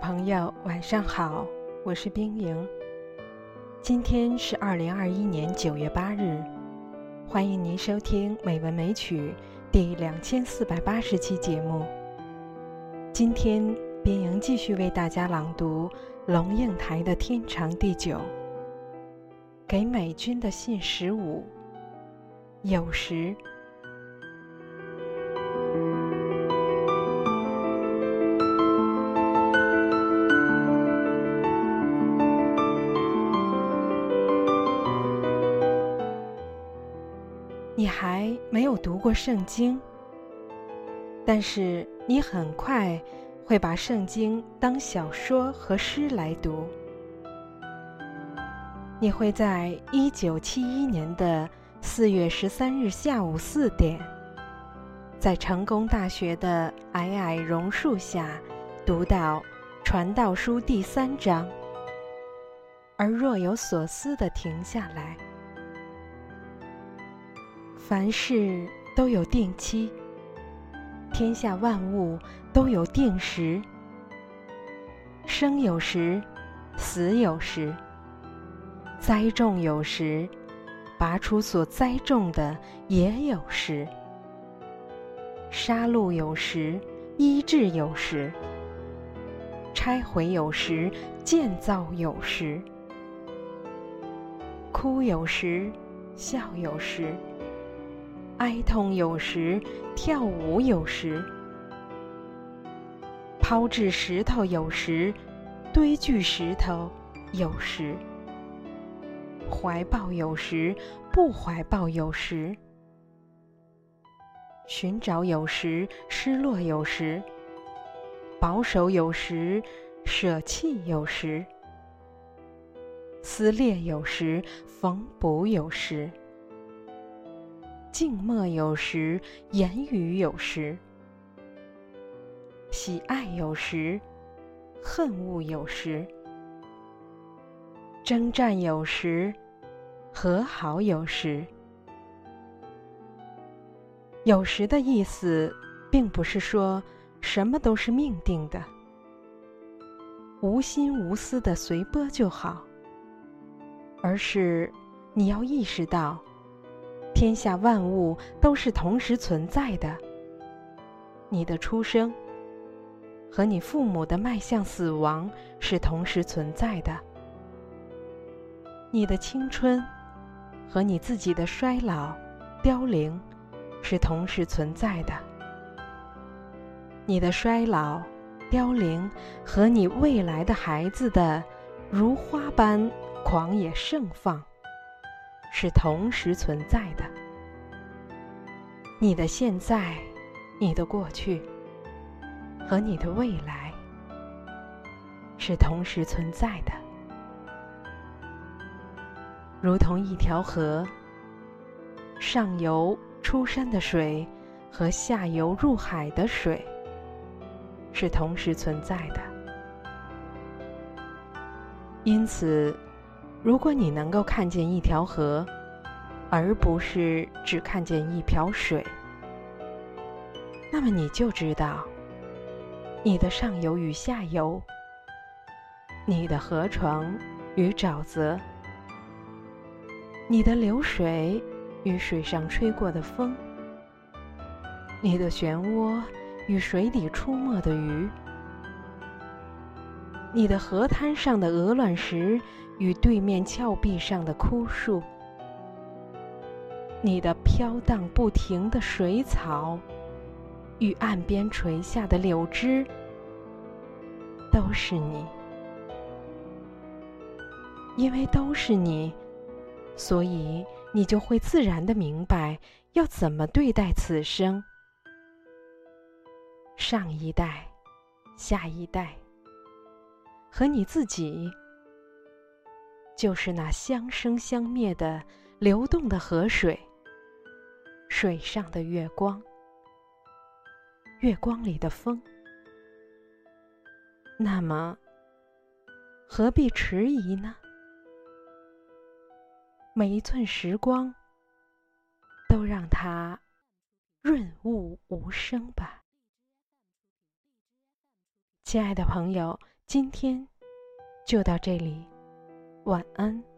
朋友晚上好，我是冰莹。今天是二零二一年九月八日，欢迎您收听《美文美曲》第两千四百八十期节目。今天，冰莹继续为大家朗读龙应台的《天长地久》。给美军的信十五，有时。还没有读过圣经，但是你很快会把圣经当小说和诗来读。你会在一九七一年的四月十三日下午四点，在成功大学的皑皑榕树下读到《传道书》第三章，而若有所思地停下来。凡事都有定期，天下万物都有定时。生有时，死有时；栽种有时，拔出所栽种的也有时；杀戮有时，医治有时；拆毁有时，建造有时；哭有时，笑有时。哀痛有时，跳舞有时；抛掷石头有时，堆聚石头有时；怀抱有时，不怀抱有时；寻找有时，失落有时；保守有时，舍弃有时；撕裂有时，缝补有时。静默有时，言语有时；喜爱有时，恨恶有时；征战有时，和好有时。有时的意思，并不是说什么都是命定的，无心无思的随波就好，而是你要意识到。天下万物都是同时存在的。你的出生和你父母的迈向死亡是同时存在的。你的青春和你自己的衰老、凋零是同时存在的。你的衰老、凋零和你未来的孩子的如花般狂野盛放。是同时存在的。你的现在、你的过去和你的未来是同时存在的，如同一条河，上游出山的水和下游入海的水是同时存在的。因此。如果你能够看见一条河，而不是只看见一瓢水，那么你就知道，你的上游与下游，你的河床与沼泽，你的流水与水上吹过的风，你的漩涡与水底出没的鱼。你的河滩上的鹅卵石与对面峭壁上的枯树，你的飘荡不停的水草与岸边垂下的柳枝，都是你。因为都是你，所以你就会自然的明白要怎么对待此生。上一代，下一代。和你自己，就是那相生相灭的流动的河水，水上的月光，月光里的风。那么，何必迟疑呢？每一寸时光，都让它润物无声吧，亲爱的朋友。今天就到这里晚安。